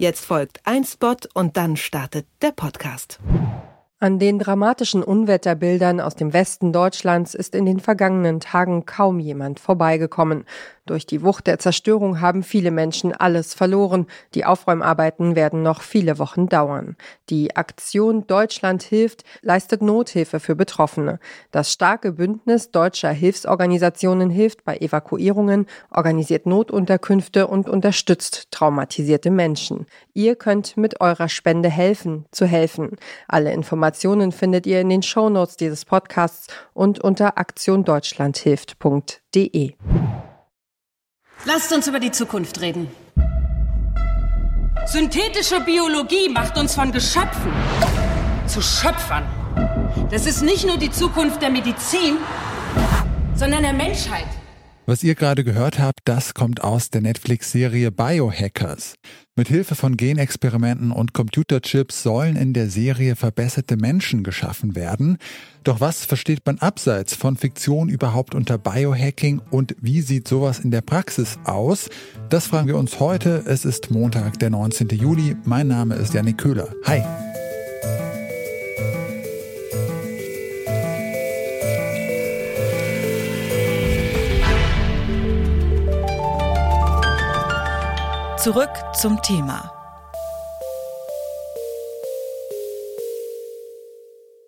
Jetzt folgt ein Spot und dann startet der Podcast. An den dramatischen Unwetterbildern aus dem Westen Deutschlands ist in den vergangenen Tagen kaum jemand vorbeigekommen. Durch die Wucht der Zerstörung haben viele Menschen alles verloren. Die Aufräumarbeiten werden noch viele Wochen dauern. Die Aktion Deutschland hilft leistet Nothilfe für Betroffene. Das starke Bündnis deutscher Hilfsorganisationen hilft bei Evakuierungen, organisiert Notunterkünfte und unterstützt traumatisierte Menschen. Ihr könnt mit eurer Spende helfen, zu helfen. Alle Informationen findet ihr in den Shownotes dieses Podcasts und unter aktiondeutschlandhilft.de. Lasst uns über die Zukunft reden. Synthetische Biologie macht uns von Geschöpfen zu Schöpfern. Das ist nicht nur die Zukunft der Medizin, sondern der Menschheit. Was ihr gerade gehört habt, das kommt aus der Netflix-Serie Biohackers. Mit Hilfe von Genexperimenten und Computerchips sollen in der Serie verbesserte Menschen geschaffen werden. Doch was versteht man abseits von Fiktion überhaupt unter Biohacking und wie sieht sowas in der Praxis aus? Das fragen wir uns heute. Es ist Montag, der 19. Juli. Mein Name ist Janik Köhler. Hi. Zurück zum Thema.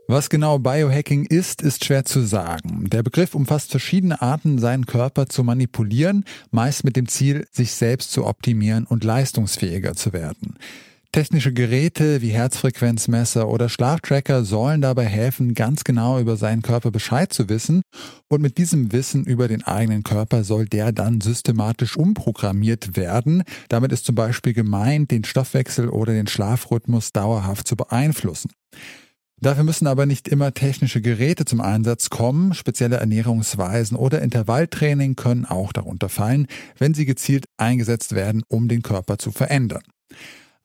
Was genau Biohacking ist, ist schwer zu sagen. Der Begriff umfasst verschiedene Arten, seinen Körper zu manipulieren, meist mit dem Ziel, sich selbst zu optimieren und leistungsfähiger zu werden. Technische Geräte wie Herzfrequenzmesser oder Schlaftracker sollen dabei helfen, ganz genau über seinen Körper Bescheid zu wissen. Und mit diesem Wissen über den eigenen Körper soll der dann systematisch umprogrammiert werden. Damit ist zum Beispiel gemeint, den Stoffwechsel oder den Schlafrhythmus dauerhaft zu beeinflussen. Dafür müssen aber nicht immer technische Geräte zum Einsatz kommen. Spezielle Ernährungsweisen oder Intervalltraining können auch darunter fallen, wenn sie gezielt eingesetzt werden, um den Körper zu verändern.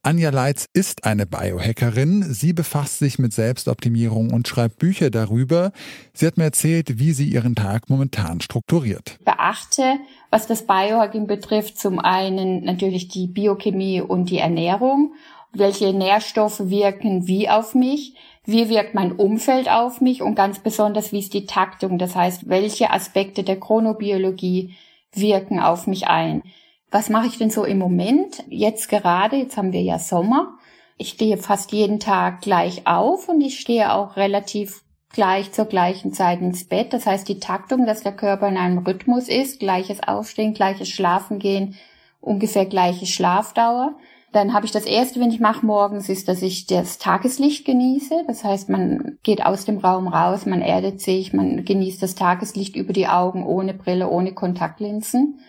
Anja Leitz ist eine Biohackerin. Sie befasst sich mit Selbstoptimierung und schreibt Bücher darüber. Sie hat mir erzählt, wie sie ihren Tag momentan strukturiert. Beachte, was das Biohacking betrifft, zum einen natürlich die Biochemie und die Ernährung. Welche Nährstoffe wirken wie auf mich? Wie wirkt mein Umfeld auf mich? Und ganz besonders, wie ist die Taktung? Das heißt, welche Aspekte der Chronobiologie wirken auf mich ein? Was mache ich denn so im Moment? Jetzt gerade, jetzt haben wir ja Sommer. Ich stehe fast jeden Tag gleich auf und ich stehe auch relativ gleich zur gleichen Zeit ins Bett. Das heißt, die Taktung, dass der Körper in einem Rhythmus ist, gleiches Aufstehen, gleiches Schlafen gehen, ungefähr gleiche Schlafdauer. Dann habe ich das erste, wenn ich mache morgens, ist, dass ich das Tageslicht genieße. Das heißt, man geht aus dem Raum raus, man erdet sich, man genießt das Tageslicht über die Augen, ohne Brille, ohne Kontaktlinsen.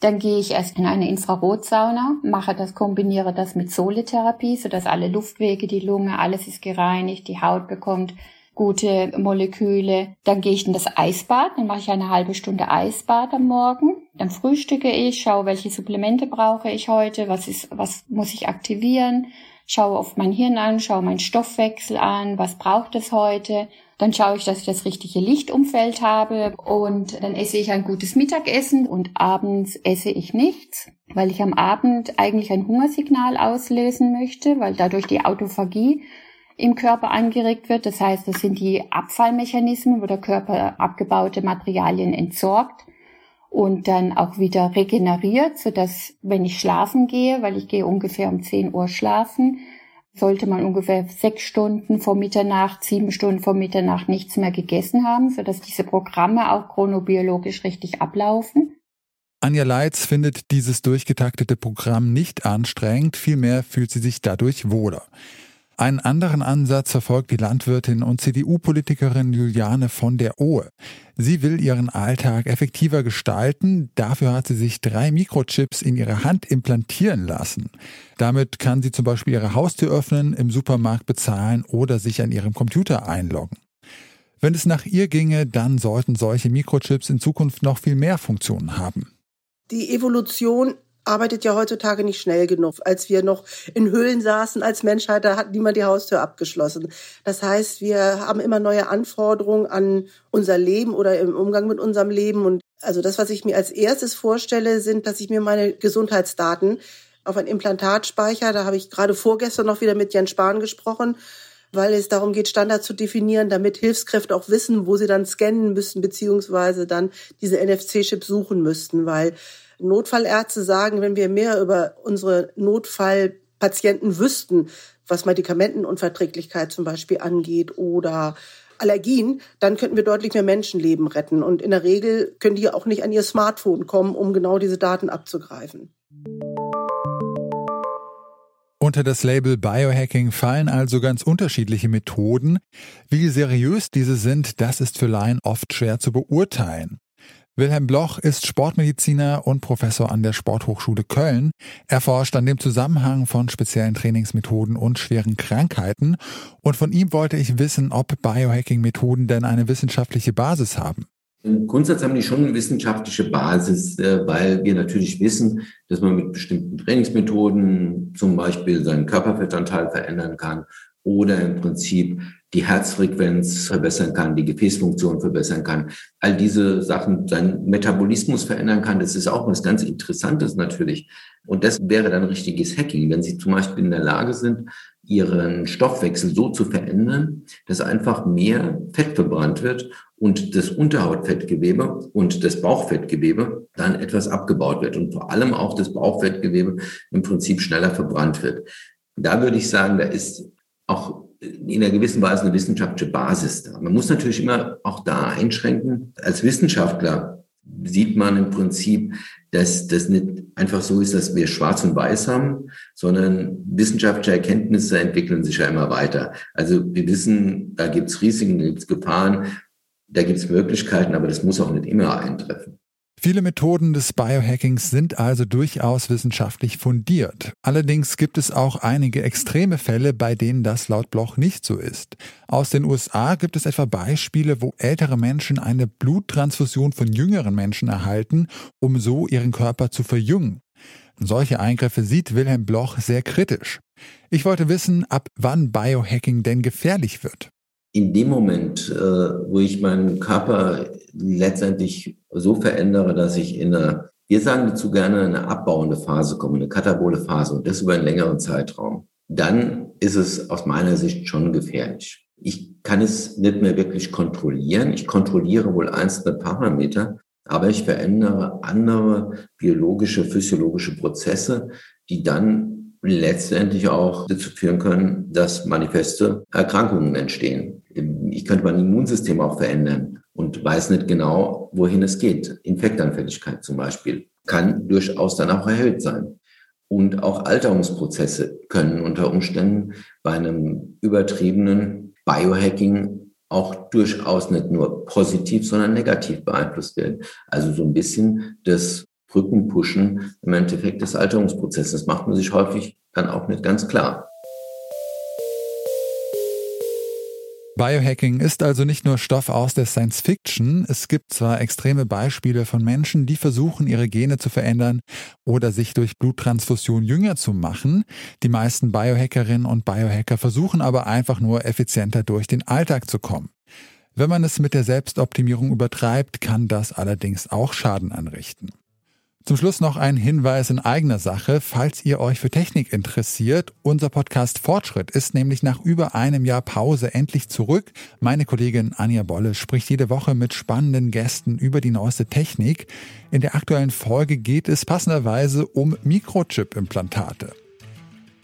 Dann gehe ich erst in eine Infrarotsauna, mache das, kombiniere das mit Soletherapie, sodass alle Luftwege, die Lunge, alles ist gereinigt, die Haut bekommt gute Moleküle. Dann gehe ich in das Eisbad, dann mache ich eine halbe Stunde Eisbad am Morgen. Dann frühstücke ich, schaue, welche Supplemente brauche ich heute, was ist, was muss ich aktivieren, schaue auf mein Hirn an, schaue meinen Stoffwechsel an, was braucht es heute dann schaue ich, dass ich das richtige Lichtumfeld habe und dann esse ich ein gutes Mittagessen und abends esse ich nichts, weil ich am Abend eigentlich ein Hungersignal auslösen möchte, weil dadurch die Autophagie im Körper angeregt wird. Das heißt, das sind die Abfallmechanismen, wo der Körper abgebaute Materialien entsorgt und dann auch wieder regeneriert, sodass wenn ich schlafen gehe, weil ich gehe ungefähr um 10 Uhr schlafen, sollte man ungefähr sechs Stunden vor Mitternacht, sieben Stunden vor Mitternacht nichts mehr gegessen haben, sodass diese Programme auch chronobiologisch richtig ablaufen. Anja Leitz findet dieses durchgetaktete Programm nicht anstrengend, vielmehr fühlt sie sich dadurch wohler. Einen anderen Ansatz verfolgt die Landwirtin und CDU-Politikerin Juliane von der Ohe. Sie will ihren Alltag effektiver gestalten. Dafür hat sie sich drei Mikrochips in ihre Hand implantieren lassen. Damit kann sie zum Beispiel ihre Haustür öffnen, im Supermarkt bezahlen oder sich an ihrem Computer einloggen. Wenn es nach ihr ginge, dann sollten solche Mikrochips in Zukunft noch viel mehr Funktionen haben. Die Evolution arbeitet ja heutzutage nicht schnell genug. Als wir noch in Höhlen saßen als Menschheit, da hat niemand die Haustür abgeschlossen. Das heißt, wir haben immer neue Anforderungen an unser Leben oder im Umgang mit unserem Leben. Und also das, was ich mir als erstes vorstelle, sind, dass ich mir meine Gesundheitsdaten auf einen Implantatspeicher. Da habe ich gerade vorgestern noch wieder mit Jens Spahn gesprochen, weil es darum geht, Standards zu definieren, damit Hilfskräfte auch wissen, wo sie dann scannen müssen, beziehungsweise dann diese NFC-Chip suchen müssten, weil Notfallärzte sagen, wenn wir mehr über unsere Notfallpatienten wüssten, was Medikamentenunverträglichkeit zum Beispiel angeht oder Allergien, dann könnten wir deutlich mehr Menschenleben retten. Und in der Regel können die auch nicht an ihr Smartphone kommen, um genau diese Daten abzugreifen. Unter das Label Biohacking fallen also ganz unterschiedliche Methoden. Wie seriös diese sind, das ist für Laien oft schwer zu beurteilen. Wilhelm Bloch ist Sportmediziner und Professor an der Sporthochschule Köln. Er forscht an dem Zusammenhang von speziellen Trainingsmethoden und schweren Krankheiten. Und von ihm wollte ich wissen, ob Biohacking-Methoden denn eine wissenschaftliche Basis haben. Im Grundsatz haben die schon eine wissenschaftliche Basis, äh, weil wir natürlich wissen, dass man mit bestimmten Trainingsmethoden zum Beispiel seinen Körperfettanteil verändern kann oder im Prinzip die Herzfrequenz verbessern kann, die Gefäßfunktion verbessern kann, all diese Sachen, seinen Metabolismus verändern kann. Das ist auch was ganz Interessantes natürlich. Und das wäre dann richtiges Hacking, wenn Sie zum Beispiel in der Lage sind, Ihren Stoffwechsel so zu verändern, dass einfach mehr Fett verbrannt wird und das Unterhautfettgewebe und das Bauchfettgewebe dann etwas abgebaut wird und vor allem auch das Bauchfettgewebe im Prinzip schneller verbrannt wird. Da würde ich sagen, da ist auch in einer gewissen Weise eine wissenschaftliche Basis da. Man muss natürlich immer auch da einschränken. Als Wissenschaftler sieht man im Prinzip, dass das nicht einfach so ist, dass wir schwarz und weiß haben, sondern wissenschaftliche Erkenntnisse entwickeln sich ja immer weiter. Also wir wissen, da gibt es Risiken, da gibt es Gefahren, da gibt es Möglichkeiten, aber das muss auch nicht immer eintreffen. Viele Methoden des Biohackings sind also durchaus wissenschaftlich fundiert. Allerdings gibt es auch einige extreme Fälle, bei denen das laut Bloch nicht so ist. Aus den USA gibt es etwa Beispiele, wo ältere Menschen eine Bluttransfusion von jüngeren Menschen erhalten, um so ihren Körper zu verjüngen. Solche Eingriffe sieht Wilhelm Bloch sehr kritisch. Ich wollte wissen, ab wann Biohacking denn gefährlich wird in dem Moment, äh, wo ich meinen Körper letztendlich so verändere, dass ich in eine, wir sagen dazu gerne, eine abbauende Phase komme, eine katabole Phase und das über einen längeren Zeitraum, dann ist es aus meiner Sicht schon gefährlich. Ich kann es nicht mehr wirklich kontrollieren. Ich kontrolliere wohl einzelne Parameter, aber ich verändere andere biologische, physiologische Prozesse, die dann letztendlich auch dazu führen können, dass manifeste Erkrankungen entstehen. Ich könnte mein Immunsystem auch verändern und weiß nicht genau, wohin es geht. Infektanfälligkeit zum Beispiel kann durchaus dann auch erhöht sein. Und auch Alterungsprozesse können unter Umständen bei einem übertriebenen Biohacking auch durchaus nicht nur positiv, sondern negativ beeinflusst werden. Also so ein bisschen das Rückenpushen im Endeffekt des Alterungsprozesses. Das macht man sich häufig dann auch nicht ganz klar. Biohacking ist also nicht nur Stoff aus der Science Fiction. Es gibt zwar extreme Beispiele von Menschen, die versuchen, ihre Gene zu verändern oder sich durch Bluttransfusion jünger zu machen. Die meisten Biohackerinnen und Biohacker versuchen aber einfach nur effizienter durch den Alltag zu kommen. Wenn man es mit der Selbstoptimierung übertreibt, kann das allerdings auch Schaden anrichten. Zum Schluss noch ein Hinweis in eigener Sache, falls ihr euch für Technik interessiert. Unser Podcast Fortschritt ist nämlich nach über einem Jahr Pause endlich zurück. Meine Kollegin Anja Bolle spricht jede Woche mit spannenden Gästen über die neueste Technik. In der aktuellen Folge geht es passenderweise um Mikrochip-Implantate.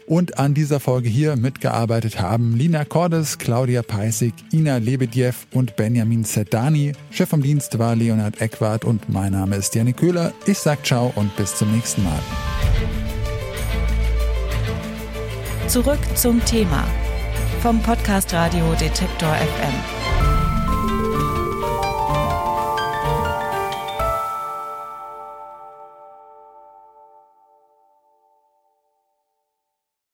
Und an dieser Folge hier mitgearbeitet haben Lina Cordes, Claudia Peissig, Ina Lebedjew und Benjamin Zedani. Chef vom Dienst war Leonhard Eckwart und mein Name ist Janik Köhler. Ich sag ciao und bis zum nächsten Mal. Zurück zum Thema vom Podcast Radio Detektor FM.